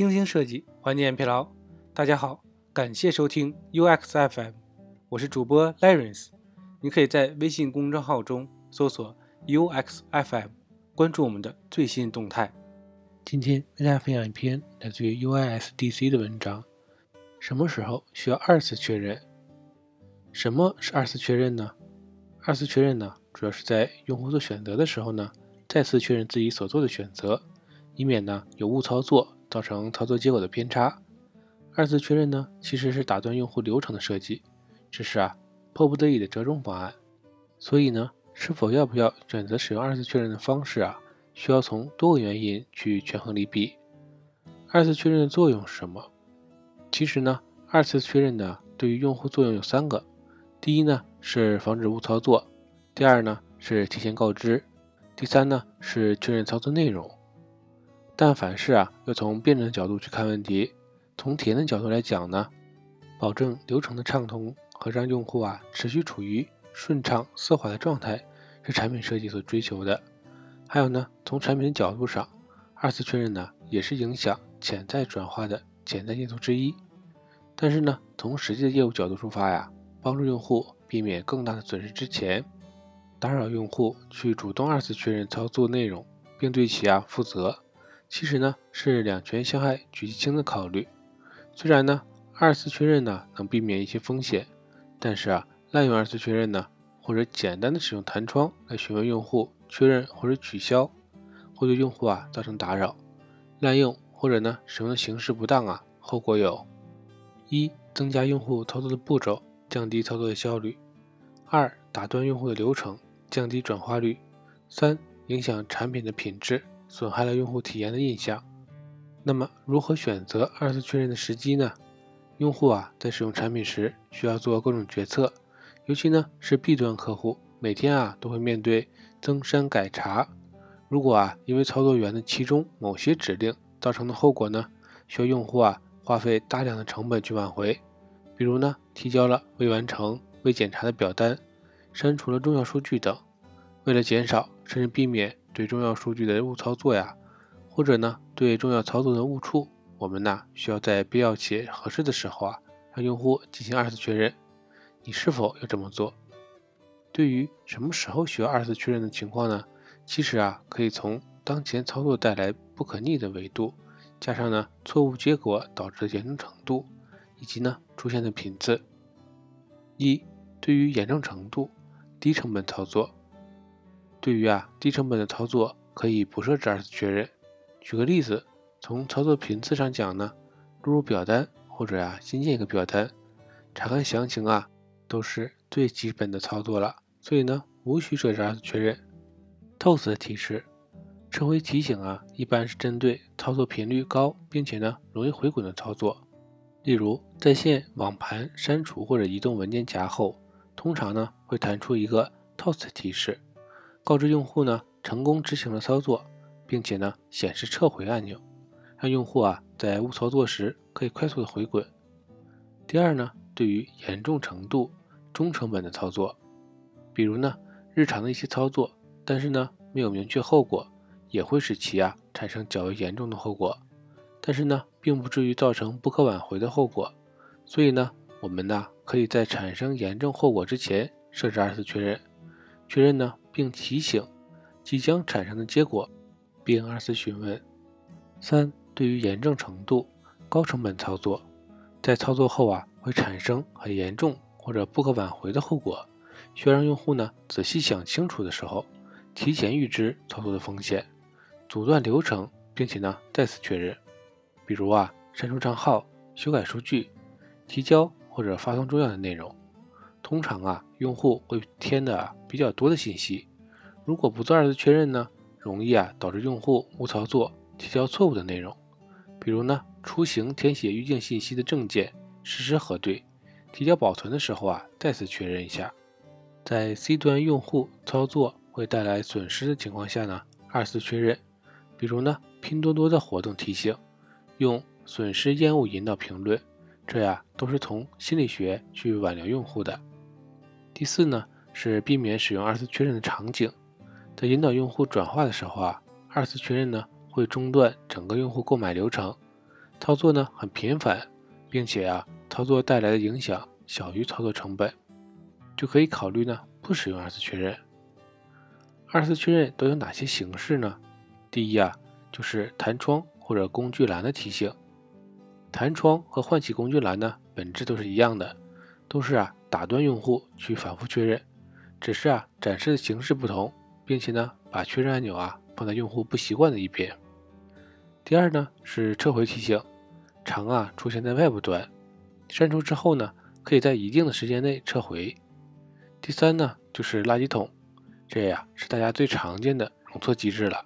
精心设计，缓解疲劳。大家好，感谢收听 UX FM，我是主播 l a r e n c e。你可以在微信公众号中搜索 UX FM，关注我们的最新动态。今天为大家分享一篇来自于 UISDC 的文章：什么时候需要二次确认？什么是二次确认呢？二次确认呢，主要是在用户做选择的时候呢，再次确认自己所做的选择。以免呢有误操作，造成操作结果的偏差。二次确认呢其实是打断用户流程的设计，只是啊迫不得已的折中方案。所以呢，是否要不要选择使用二次确认的方式啊，需要从多个原因去权衡利弊。二次确认的作用是什么？其实呢，二次确认呢对于用户作用有三个：第一呢是防止误操作；第二呢是提前告知；第三呢是确认操作内容。但凡事啊，要从辩证的角度去看问题。从体验的角度来讲呢，保证流程的畅通和让用户啊持续处于顺畅丝滑的状态，是产品设计所追求的。还有呢，从产品的角度上，二次确认呢也是影响潜在转化的潜在因素之一。但是呢，从实际的业务角度出发呀，帮助用户避免更大的损失之前，打扰用户去主动二次确认操作内容，并对其啊负责。其实呢是两全相害取其轻的考虑。虽然呢二次确认呢能避免一些风险，但是啊滥用二次确认呢，或者简单的使用弹窗来询问用户确认或者取消，会对用户啊造成打扰。滥用或者呢使用的形式不当啊，后果有：一、增加用户操作的步骤，降低操作的效率；二、打断用户的流程，降低转化率；三、影响产品的品质。损害了用户体验的印象。那么，如何选择二次确认的时机呢？用户啊，在使用产品时需要做各种决策，尤其呢是 B 端客户，每天啊都会面对增删改查。如果啊因为操作员的其中某些指令造成的后果呢，需要用户啊花费大量的成本去挽回，比如呢提交了未完成、未检查的表单，删除了重要数据等。为了减少甚至避免。对重要数据的误操作呀，或者呢对重要操作的误触，我们呢需要在必要且合适的时候啊，让用户进行二次确认。你是否要这么做？对于什么时候需要二次确认的情况呢？其实啊，可以从当前操作带来不可逆的维度，加上呢错误结果导致的严重程度，以及呢出现的频次。一，对于严重程度，低成本操作。对于啊低成本的操作，可以不设置二次确认。举个例子，从操作频次上讲呢，录入表单或者啊新建一个表单，查看详情啊，都是最基本的操作了，所以呢无需设置二次确认。Toast 提示，撤回提醒啊，一般是针对操作频率高并且呢容易回滚的操作，例如在线网盘删除或者移动文件夹后，通常呢会弹出一个 Toast 提示。告知用户呢成功执行了操作，并且呢显示撤回按钮，让用户啊在误操作时可以快速的回滚。第二呢，对于严重程度中成本的操作，比如呢日常的一些操作，但是呢没有明确后果，也会使其啊产生较为严重的后果，但是呢并不至于造成不可挽回的后果。所以呢我们呢可以在产生严重后果之前设置二次确认，确认呢。并提醒即将产生的结果，并二次询问。三、对于严重程度高成本操作，在操作后啊会产生很严重或者不可挽回的后果，需要让用户呢仔细想清楚的时候，提前预知操作的风险，阻断流程，并且呢再次确认。比如啊删除账号、修改数据、提交或者发送重要的内容。通常啊，用户会填的比较多的信息，如果不做二次确认呢，容易啊导致用户误操作，提交错误的内容。比如呢，出行填写预定信息的证件，实时核对，提交保存的时候啊再次确认一下。在 C 端用户操作会带来损失的情况下呢，二次确认。比如呢，拼多多的活动提醒，用损失厌恶引导评论，这呀都是从心理学去挽留用户的。第四呢，是避免使用二次确认的场景，在引导用户转化的时候啊，二次确认呢会中断整个用户购买流程。操作呢很频繁，并且啊操作带来的影响小于操作成本，就可以考虑呢不使用二次确认。二次确认都有哪些形式呢？第一啊就是弹窗或者工具栏的提醒。弹窗和唤起工具栏呢本质都是一样的，都是啊打断用户去反复确认，只是啊展示的形式不同，并且呢把确认按钮啊放在用户不习惯的一边。第二呢是撤回提醒，常啊出现在外部端，删除之后呢可以在一定的时间内撤回。第三呢就是垃圾桶，这呀是大家最常见的容错机制了。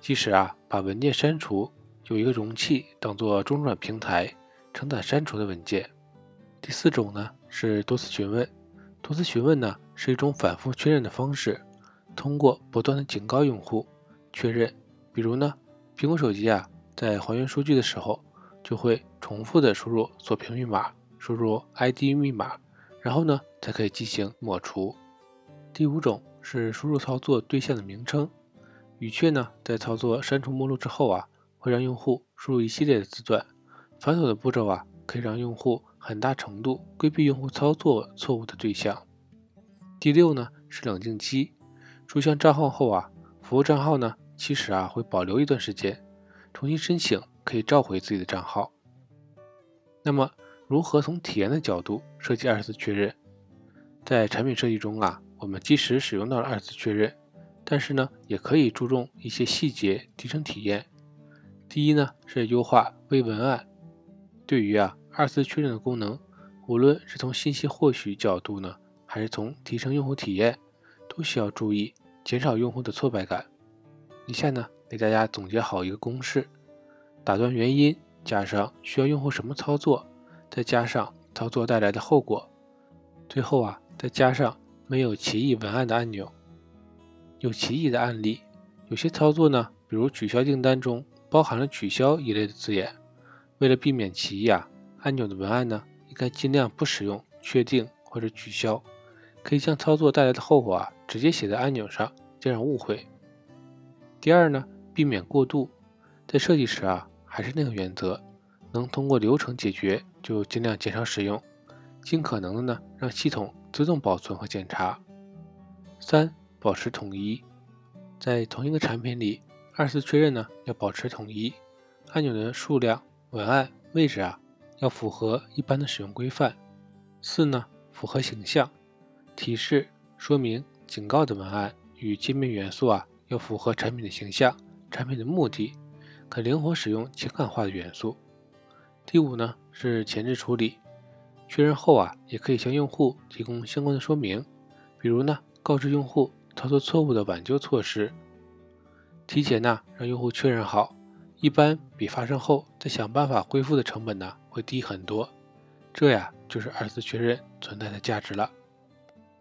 即使啊把文件删除，有一个容器当做中转平台，承载删除的文件。第四种呢是多次询问，多次询问呢是一种反复确认的方式，通过不断的警告用户确认，比如呢苹果手机啊。在还原数据的时候，就会重复的输入锁屏密码，输入 ID 密码，然后呢才可以进行抹除。第五种是输入操作对象的名称，语雀呢在操作删除目录之后啊，会让用户输入一系列的字段，繁琐的步骤啊，可以让用户很大程度规避用户操作错误的对象。第六呢是冷静期，注销账号后啊，服务账号呢其实啊会保留一段时间。重新申请可以召回自己的账号。那么，如何从体验的角度设计二次确认？在产品设计中啊，我们即使使用到了二次确认，但是呢，也可以注重一些细节，提升体验。第一呢，是优化微文案。对于啊二次确认的功能，无论是从信息获取角度呢，还是从提升用户体验，都需要注意减少用户的挫败感。以下呢。给大家总结好一个公式：打断原因加上需要用户什么操作，再加上操作带来的后果，最后啊再加上没有歧义文案的按钮。有歧义的案例，有些操作呢，比如取消订单中包含了“取消”一类的字眼，为了避免歧义啊，按钮的文案呢应该尽量不使用“确定”或者“取消”，可以将操作带来的后果啊直接写在按钮上，减少误会。第二呢。避免过度，在设计时啊，还是那个原则，能通过流程解决就尽量减少使用，尽可能的呢让系统自动保存和检查。三、保持统一，在同一个产品里，二次确认呢要保持统一，按钮的数量、文案、位置啊要符合一般的使用规范。四呢，符合形象，提示、说明、警告的文案与界面元素啊要符合产品的形象。产品的目的可灵活使用情感化的元素。第五呢是前置处理，确认后啊也可以向用户提供相关的说明，比如呢告知用户操作错误的挽救措施，提前呢让用户确认好，一般比发生后再想办法恢复的成本呢会低很多。这呀就是二次确认存在的价值了。